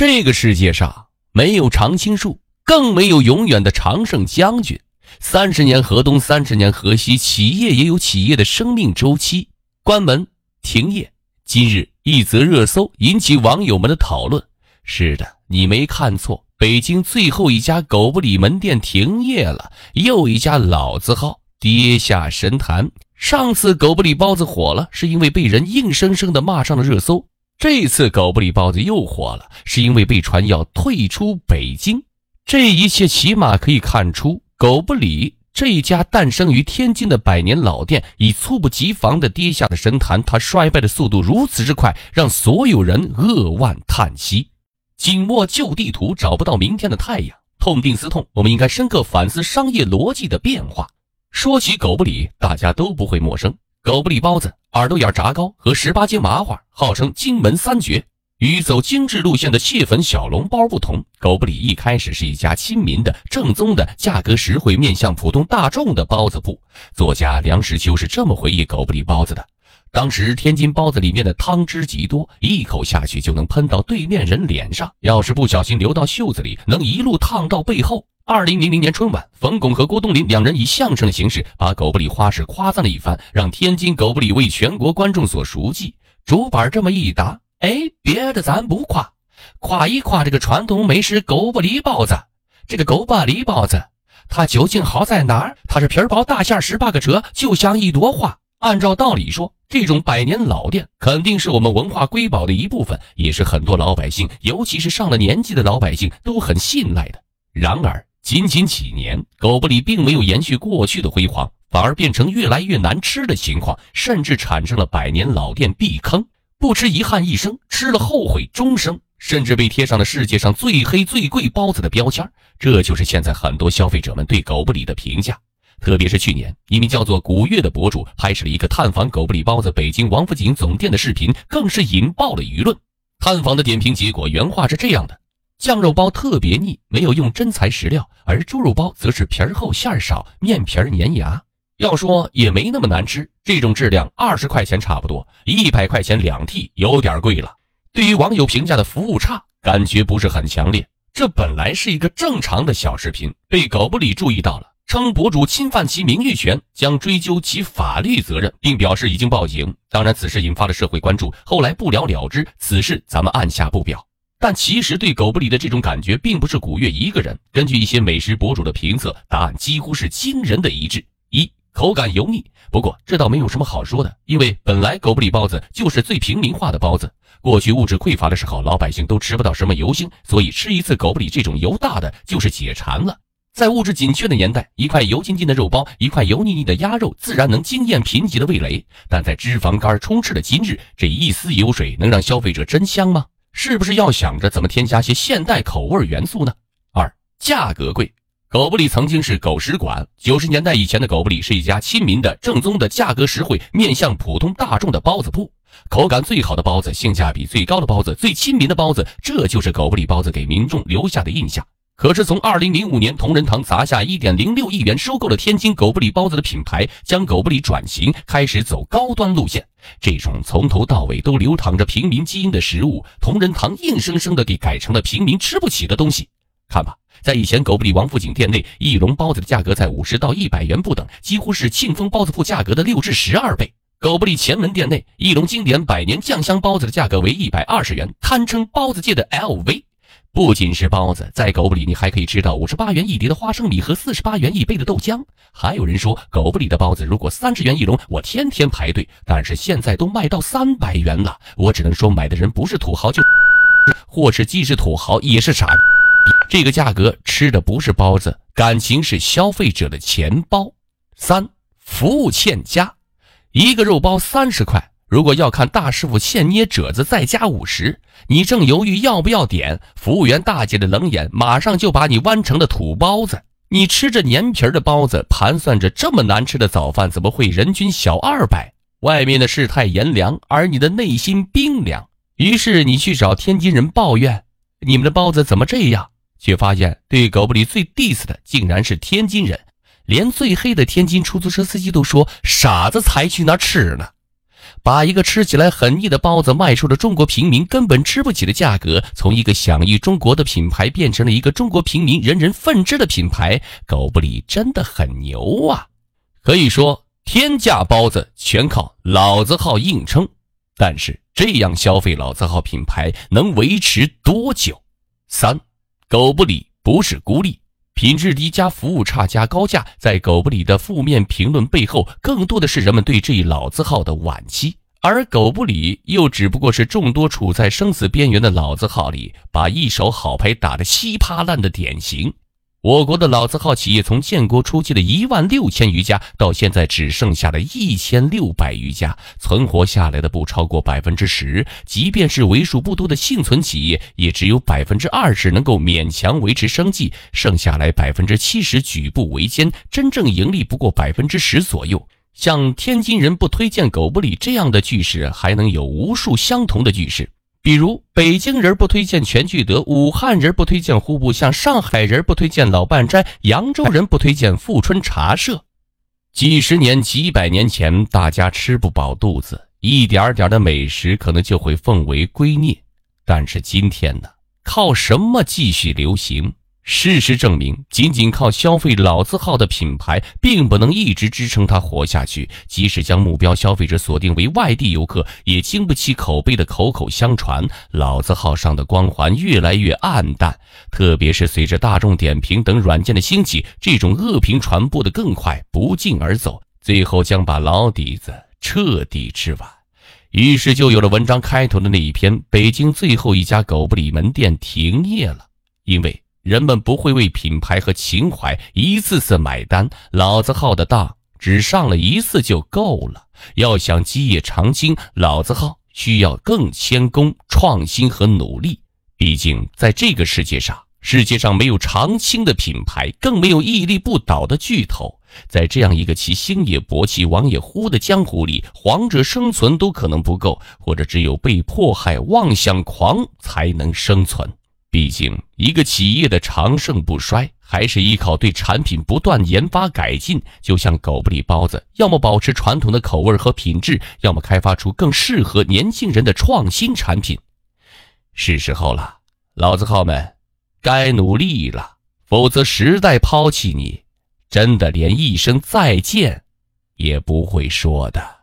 这个世界上没有常青树，更没有永远的常胜将军。三十年河东，三十年河西，企业也有企业的生命周期。关门停业。今日一则热搜引起网友们的讨论。是的，你没看错，北京最后一家狗不理门店停业了，又一家老字号跌下神坛。上次狗不理包子火了，是因为被人硬生生的骂上了热搜。这次狗不理包子又火了，是因为被传要退出北京。这一切起码可以看出，狗不理。这一家诞生于天津的百年老店，以猝不及防的跌下的神坛，它衰败的速度如此之快，让所有人扼腕叹息。紧握旧地图，找不到明天的太阳，痛定思痛，我们应该深刻反思商业逻辑的变化。说起狗不理，大家都不会陌生，狗不理包子、耳朵眼炸糕和十八街麻花，号称荆门三绝。与走精致路线的蟹粉小笼包不同，狗不理一开始是一家亲民的、正宗的、价格实惠、面向普通大众的包子铺。作家梁实秋是这么回忆狗不理包子的：当时天津包子里面的汤汁极多，一口下去就能喷到对面人脸上，要是不小心流到袖子里，能一路烫到背后。二零零零年春晚，冯巩和郭冬临两人以相声的形式把狗不理花式夸赞了一番，让天津狗不理为全国观众所熟记。主板这么一答。哎，别的咱不夸，夸一夸这个传统美食狗不理包子。这个狗不理包子，它究竟好在哪儿？它是皮薄大馅十八个褶，就像一朵花。按照道理说，这种百年老店肯定是我们文化瑰宝的一部分，也是很多老百姓，尤其是上了年纪的老百姓都很信赖的。然而，仅仅几年，狗不理并没有延续过去的辉煌，反而变成越来越难吃的情况，甚至产生了百年老店避坑。不吃遗憾一生，吃了后悔终生，甚至被贴上了世界上最黑最贵包子的标签。这就是现在很多消费者们对狗不理的评价。特别是去年，一名叫做古月的博主拍摄了一个探访狗不理包子北京王府井总店的视频，更是引爆了舆论。探访的点评结果原话是这样的：酱肉包特别腻，没有用真材实料；而猪肉包则是皮儿厚馅儿少，面皮儿粘牙。要说也没那么难吃，这种质量二十块钱差不多，一百块钱两屉有点贵了。对于网友评价的服务差，感觉不是很强烈。这本来是一个正常的小视频，被狗不理注意到了，称博主侵犯其名誉权，将追究其法律责任，并表示已经报警。当然，此事引发了社会关注，后来不了了之。此事咱们按下不表。但其实对狗不理的这种感觉，并不是古月一个人。根据一些美食博主的评测，答案几乎是惊人的一致。一口感油腻，不过这倒没有什么好说的，因为本来狗不理包子就是最平民化的包子。过去物质匮乏的时候，老百姓都吃不到什么油星，所以吃一次狗不理这种油大的就是解馋了。在物质紧缺的年代，一块油津津的肉包，一块油腻腻的鸭肉，自然能惊艳贫瘠的味蕾。但在脂肪肝充斥的今日，这一丝油水能让消费者真香吗？是不是要想着怎么添加些现代口味元素呢？二，价格贵。狗不理曾经是狗食馆，九十年代以前的狗不理是一家亲民的、正宗的、价格实惠、面向普通大众的包子铺。口感最好的包子，性价比最高的包子，最亲民的包子，这就是狗不理包子给民众留下的印象。可是从二零零五年同仁堂砸下一点零六亿元收购了天津狗不理包子的品牌，将狗不理转型，开始走高端路线。这种从头到尾都流淌着平民基因的食物，同仁堂硬生生的给改成了平民吃不起的东西。看吧。在以前，狗不理王府井店内一笼包子的价格在五十到一百元不等，几乎是庆丰包子铺价格的六至十二倍。狗不理前门店内一笼经典百年酱香包子的价格为一百二十元，堪称包子界的 LV。不仅是包子，在狗不理你还可以吃到五十八元一碟的花生米和四十八元一杯的豆浆。还有人说，狗不理的包子如果三十元一笼，我天天排队。但是现在都卖到三百元了，我只能说买的人不是土豪就，或是既是土豪也是傻。这个价格吃的不是包子，感情是消费者的钱包。三服务欠佳，一个肉包三十块，如果要看大师傅现捏褶子，再加五十。你正犹豫要不要点，服务员大姐的冷眼马上就把你弯成了土包子。你吃着粘皮的包子，盘算着这么难吃的早饭怎么会人均小二百？外面的世态炎凉，而你的内心冰凉。于是你去找天津人抱怨。你们的包子怎么这样？却发现对狗不理最 diss 的竟然是天津人，连最黑的天津出租车司机都说：“傻子才去那吃呢。”把一个吃起来很腻的包子卖出了中国平民根本吃不起的价格，从一个享誉中国的品牌变成了一个中国平民人人愤之的品牌，狗不理真的很牛啊！可以说天价包子全靠老字号硬撑，但是这样消费老字号品牌能维持多久？三，狗不理不是孤立。品质低加服务差加高价，在狗不理的负面评论背后，更多的是人们对这一老字号的惋惜。而狗不理又只不过是众多处在生死边缘的老字号里，把一手好牌打得稀巴烂的典型。我国的老字号企业从建国初期的一万六千余家，到现在只剩下了一千六百余家，存活下来的不超过百分之十。即便是为数不多的幸存企业，也只有百分之二十能够勉强维持生计，剩下来百分之七十举步维艰，真正盈利不过百分之十左右。像天津人不推荐狗不理这样的句式，还能有无数相同的句式。比如北京人不推荐全聚德，武汉人不推荐户部巷，上海人不推荐老半斋，扬州人不推荐富春茶社。几十年、几百年前，大家吃不饱肚子，一点点的美食可能就会奉为圭臬。但是今天呢，靠什么继续流行？事实证明，仅仅靠消费老字号的品牌，并不能一直支撑它活下去。即使将目标消费者锁定为外地游客，也经不起口碑的口口相传。老字号上的光环越来越暗淡，特别是随着大众点评等软件的兴起，这种恶评传播的更快，不胫而走，最后将把老底子彻底吃完。于是，就有了文章开头的那一篇：北京最后一家狗不理门店停业了，因为。人们不会为品牌和情怀一次次买单，老字号的当只上了一次就够了。要想基业长青，老字号需要更谦恭、创新和努力。毕竟，在这个世界上，世界上没有长青的品牌，更没有屹立不倒的巨头。在这样一个其兴也勃起，亡也忽的江湖里，皇者生存都可能不够，或者只有被迫害妄想狂才能生存。毕竟，一个企业的长盛不衰，还是依靠对产品不断研发改进。就像狗不理包子，要么保持传统的口味和品质，要么开发出更适合年轻人的创新产品。是时候了，老字号们，该努力了，否则时代抛弃你，真的连一声再见也不会说的。